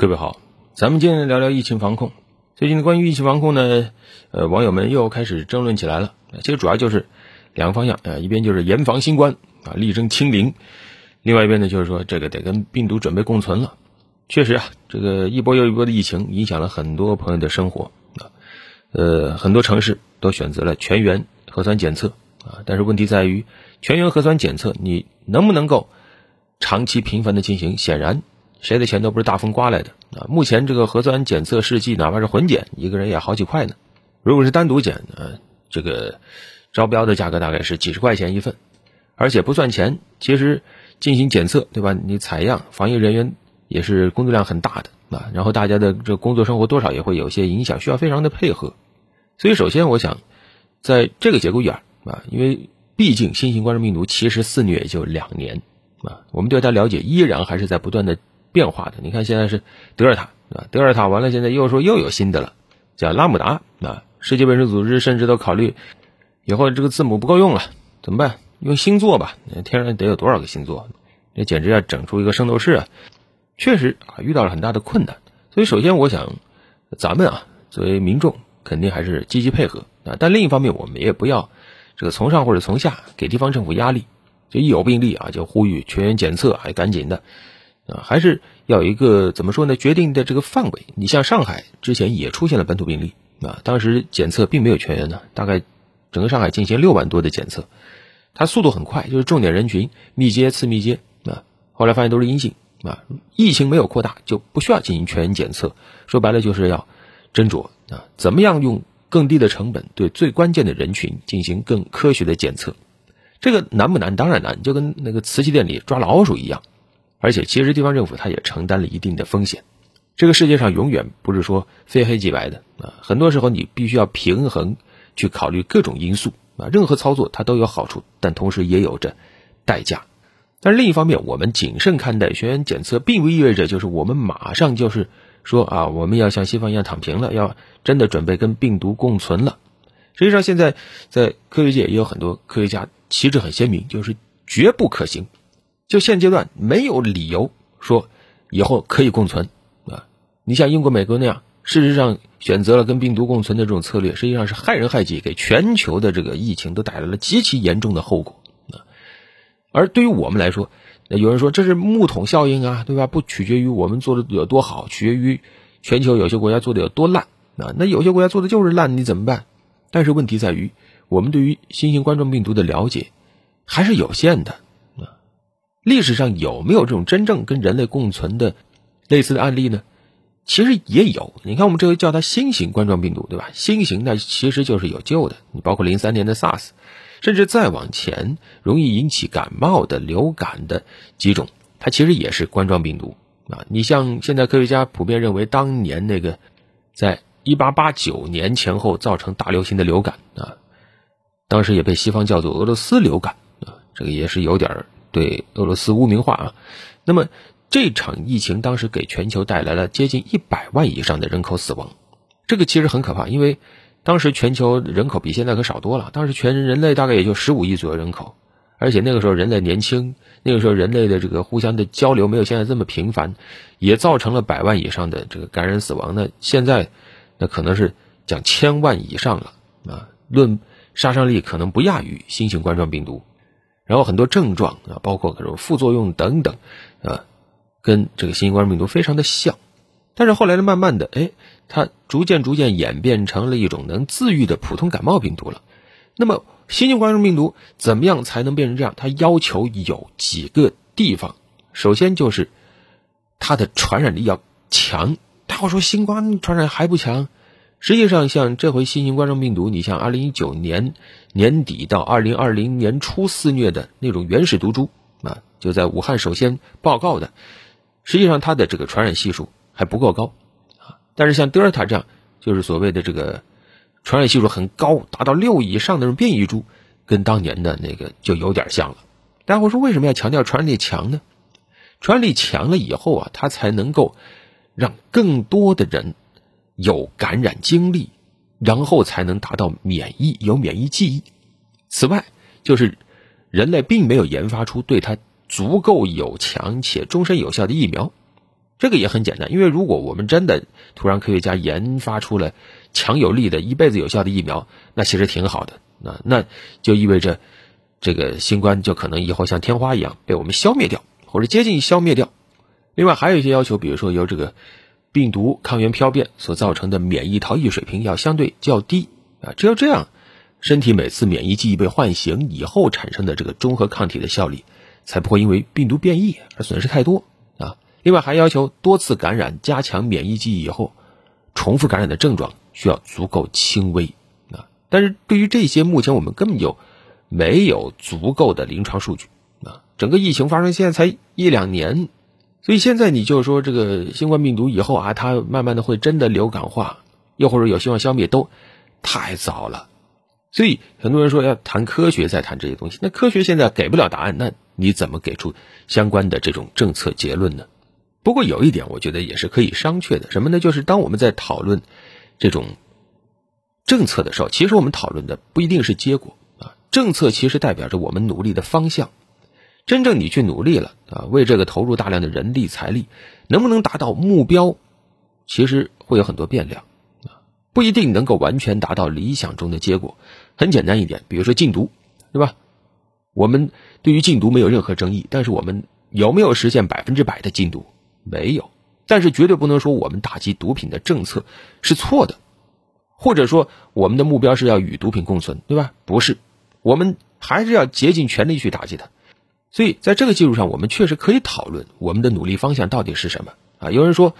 各位好，咱们今天聊聊疫情防控。最近的关于疫情防控呢，呃，网友们又开始争论起来了。其实主要就是两个方向啊，一边就是严防新冠啊，力争清零；另外一边呢，就是说这个得跟病毒准备共存了。确实啊，这个一波又一波的疫情影响了很多朋友的生活啊，呃，很多城市都选择了全员核酸检测啊，但是问题在于全员核酸检测你能不能够长期频繁的进行？显然。谁的钱都不是大风刮来的啊！目前这个核酸检测试剂，哪怕是混检，一个人也好几块呢。如果是单独检，呃，这个招标的价格大概是几十块钱一份，而且不算钱。其实进行检测，对吧？你采样，防疫人员也是工作量很大的啊。然后大家的这工作生活多少也会有些影响，需要非常的配合。所以，首先我想，在这个节骨眼儿啊，因为毕竟新型冠状病毒其实肆虐也就两年啊，我们对它了解依然还是在不断的。变化的，你看现在是德尔塔啊，德尔塔完了，现在又说又有新的了，叫拉姆达啊。世界卫生组织甚至都考虑以后这个字母不够用了，怎么办？用星座吧，天上得有多少个星座？这简直要整出一个圣斗士啊！确实啊，遇到了很大的困难。所以首先我想，咱们啊作为民众肯定还是积极配合啊，但另一方面我们也不要这个从上或者从下给地方政府压力，就一有病例啊就呼吁全员检测，还赶紧的。啊，还是要有一个怎么说呢？决定的这个范围。你像上海之前也出现了本土病例啊，当时检测并没有全员呢，大概整个上海进行六万多的检测，它速度很快，就是重点人群密接、次密接啊，后来发现都是阴性啊，疫情没有扩大就不需要进行全员检测。说白了就是要斟酌啊，怎么样用更低的成本对最关键的人群进行更科学的检测？这个难不难？当然难，就跟那个瓷器店里抓老鼠一样。而且，其实地方政府它也承担了一定的风险。这个世界上永远不是说非黑即白的啊，很多时候你必须要平衡去考虑各种因素啊。任何操作它都有好处，但同时也有着代价。但是另一方面，我们谨慎看待全员检测，并不意味着就是我们马上就是说啊，我们要像西方一样躺平了，要真的准备跟病毒共存了。实际上，现在在科学界也有很多科学家旗帜很鲜明，就是绝不可行。就现阶段没有理由说以后可以共存啊！你像英国、美国那样，事实上选择了跟病毒共存的这种策略，实际上是害人害己，给全球的这个疫情都带来了极其严重的后果啊！而对于我们来说，有人说这是木桶效应啊，对吧？不取决于我们做的有多好，取决于全球有些国家做的有多烂啊！那有些国家做的就是烂，你怎么办？但是问题在于，我们对于新型冠状病毒的了解还是有限的。历史上有没有这种真正跟人类共存的类似的案例呢？其实也有。你看，我们这回叫它新型冠状病毒，对吧？新型的其实就是有救的。你包括零三年的 SARS，甚至再往前容易引起感冒的流感的几种，它其实也是冠状病毒啊。你像现在科学家普遍认为，当年那个在一八八九年前后造成大流行的流感啊，当时也被西方叫做俄罗斯流感啊，这个也是有点儿。对俄罗斯污名化啊，那么这场疫情当时给全球带来了接近一百万以上的人口死亡，这个其实很可怕，因为当时全球人口比现在可少多了，当时全人类大概也就十五亿左右人口，而且那个时候人类年轻，那个时候人类的这个互相的交流没有现在这么频繁，也造成了百万以上的这个感染死亡。那现在那可能是讲千万以上了啊，论杀伤力可能不亚于新型冠状病毒。然后很多症状啊，包括各种副作用等等，啊，跟这个新型冠状病毒非常的像，但是后来呢，慢慢的，哎，它逐渐逐渐演变成了一种能自愈的普通感冒病毒了。那么新型冠状病毒怎么样才能变成这样？它要求有几个地方，首先就是它的传染力要强。大伙说新冠传染还不强？实际上，像这回新型冠状病毒，你像二零一九年年底到二零二零年初肆虐的那种原始毒株啊，就在武汉首先报告的，实际上它的这个传染系数还不够高啊。但是像德尔塔这样，就是所谓的这个传染系数很高，达到六以上的这种变异株，跟当年的那个就有点像了。大家伙说为什么要强调传染力强呢？传染力强了以后啊，它才能够让更多的人。有感染经历，然后才能达到免疫，有免疫记忆。此外，就是人类并没有研发出对它足够有强且终身有效的疫苗。这个也很简单，因为如果我们真的突然科学家研发出了强有力的、一辈子有效的疫苗，那其实挺好的。那那就意味着这个新冠就可能以后像天花一样被我们消灭掉，或者接近消灭掉。另外还有一些要求，比如说由这个病毒抗原漂变所造成的免疫逃逸水平要相对较低啊，只有这样，身体每次免疫记忆被唤醒以后产生的这个中和抗体的效力才不会因为病毒变异而损失太多啊。另外还要求多次感染加强免疫记忆以后，重复感染的症状需要足够轻微啊。但是对于这些，目前我们根本就没有足够的临床数据啊。整个疫情发生现在才一两年，所以现在你就说这个新冠病毒以后啊，它慢慢的会真的流感化，又或者有希望消灭，都太早了。所以很多人说要谈科学再谈这些东西，那科学现在给不了答案，那你怎么给出相关的这种政策结论呢？不过有一点，我觉得也是可以商榷的，什么呢？就是当我们在讨论这种政策的时候，其实我们讨论的不一定是结果啊。政策其实代表着我们努力的方向。真正你去努力了啊，为这个投入大量的人力财力，能不能达到目标，其实会有很多变量啊，不一定能够完全达到理想中的结果。很简单一点，比如说禁毒，对吧？我们对于禁毒没有任何争议，但是我们有没有实现百分之百的禁毒？没有，但是绝对不能说我们打击毒品的政策是错的，或者说我们的目标是要与毒品共存，对吧？不是，我们还是要竭尽全力去打击它。所以在这个基础上，我们确实可以讨论我们的努力方向到底是什么啊？有人说，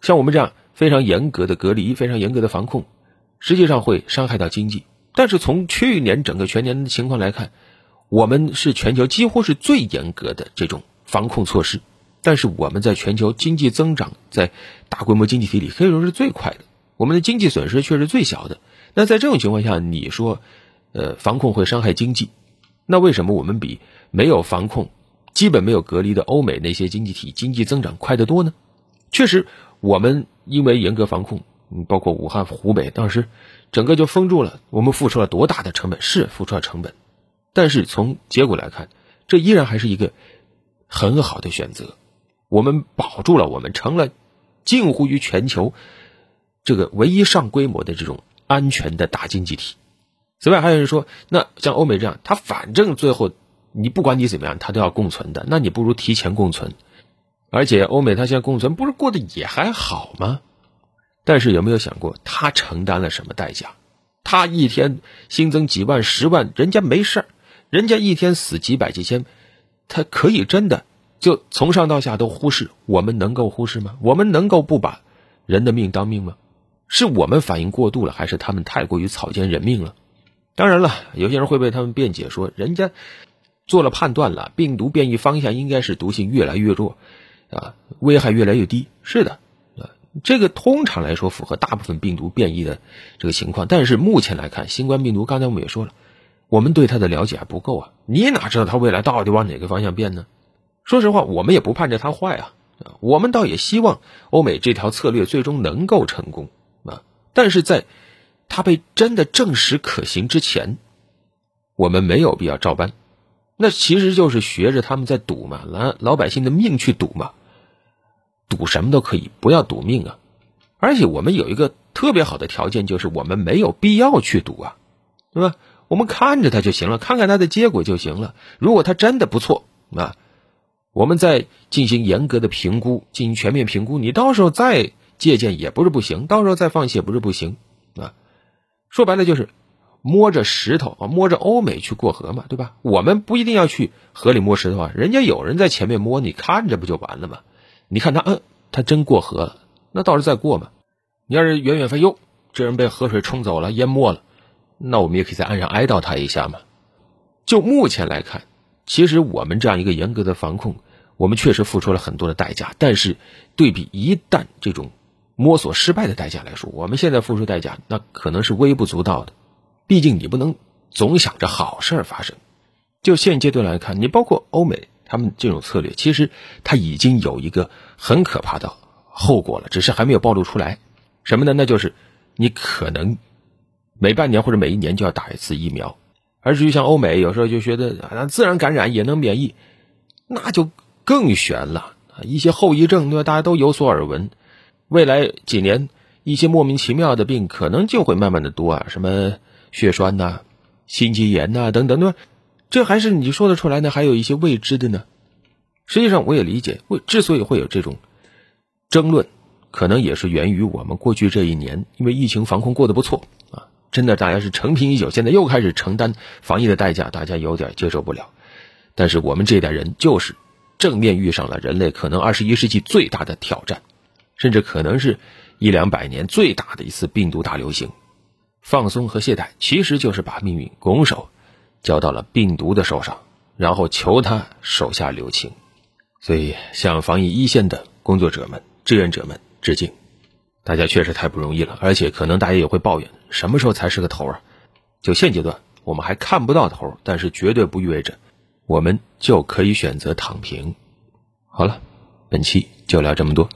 像我们这样非常严格的隔离、非常严格的防控，实际上会伤害到经济。但是从去年整个全年的情况来看，我们是全球几乎是最严格的这种防控措施。但是我们在全球经济增长，在大规模经济体里可以说是最快的，我们的经济损失却是最小的。那在这种情况下，你说，呃，防控会伤害经济，那为什么我们比没有防控、基本没有隔离的欧美那些经济体经济增长快得多呢？确实，我们因为严格防控，包括武汉、湖北当时整个就封住了，我们付出了多大的成本？是付出了成本，但是从结果来看，这依然还是一个很好的选择。我们保住了，我们成了近乎于全球这个唯一上规模的这种安全的大经济体。此外，还有人说，那像欧美这样，他反正最后你不管你怎么样，他都要共存的，那你不如提前共存。而且欧美他现在共存，不是过得也还好吗？但是有没有想过，他承担了什么代价？他一天新增几万、十万，人家没事儿；人家一天死几百、几千，他可以真的。就从上到下都忽视，我们能够忽视吗？我们能够不把人的命当命吗？是我们反应过度了，还是他们太过于草菅人命了？当然了，有些人会被他们辩解说，人家做了判断了，病毒变异方向应该是毒性越来越弱，啊，危害越来越低。是的，啊，这个通常来说符合大部分病毒变异的这个情况。但是目前来看，新冠病毒刚才我们也说了，我们对它的了解还不够啊，你哪知道它未来到底往哪个方向变呢？说实话，我们也不盼着它坏啊，我们倒也希望欧美这条策略最终能够成功啊。但是在它被真的证实可行之前，我们没有必要照搬，那其实就是学着他们在赌嘛，拿老百姓的命去赌嘛，赌什么都可以，不要赌命啊。而且我们有一个特别好的条件，就是我们没有必要去赌啊，对吧？我们看着它就行了，看看它的结果就行了。如果它真的不错啊。我们再进行严格的评估，进行全面评估，你到时候再借鉴也不是不行，到时候再放弃也不是不行。说白了就是摸着石头啊，摸着欧美去过河嘛，对吧？我们不一定要去河里摸石头啊，人家有人在前面摸，你看着不就完了吗？你看他，嗯，他真过河了，那到时候再过嘛。你要是远远飞，哟，这人被河水冲走了，淹没了，那我们也可以在岸上哀悼他一下嘛。就目前来看。其实我们这样一个严格的防控，我们确实付出了很多的代价。但是，对比一旦这种摸索失败的代价来说，我们现在付出代价那可能是微不足道的。毕竟你不能总想着好事发生。就现阶段来看，你包括欧美他们这种策略，其实它已经有一个很可怕的后果了，只是还没有暴露出来。什么呢？那就是你可能每半年或者每一年就要打一次疫苗。而至于像欧美，有时候就觉得啊，自然感染也能免疫，那就更悬了，一些后遗症对吧？大家都有所耳闻。未来几年，一些莫名其妙的病可能就会慢慢的多啊，什么血栓呐、心肌炎呐等等，对吧？这还是你说得出来呢？还有一些未知的呢。实际上，我也理解，为之所以会有这种争论，可能也是源于我们过去这一年，因为疫情防控过得不错啊，真的大家是承平已久，现在又开始承担防疫的代价，大家有点接受不了。但是我们这代人就是正面遇上了人类可能二十一世纪最大的挑战，甚至可能是一两百年最大的一次病毒大流行。放松和懈怠其实就是把命运拱手交到了病毒的手上，然后求他手下留情。所以，向防疫一线的工作者们、志愿者们致敬！大家确实太不容易了，而且可能大家也会抱怨，什么时候才是个头啊？就现阶段，我们还看不到头，但是绝对不意味着我们就可以选择躺平。好了，本期就聊这么多。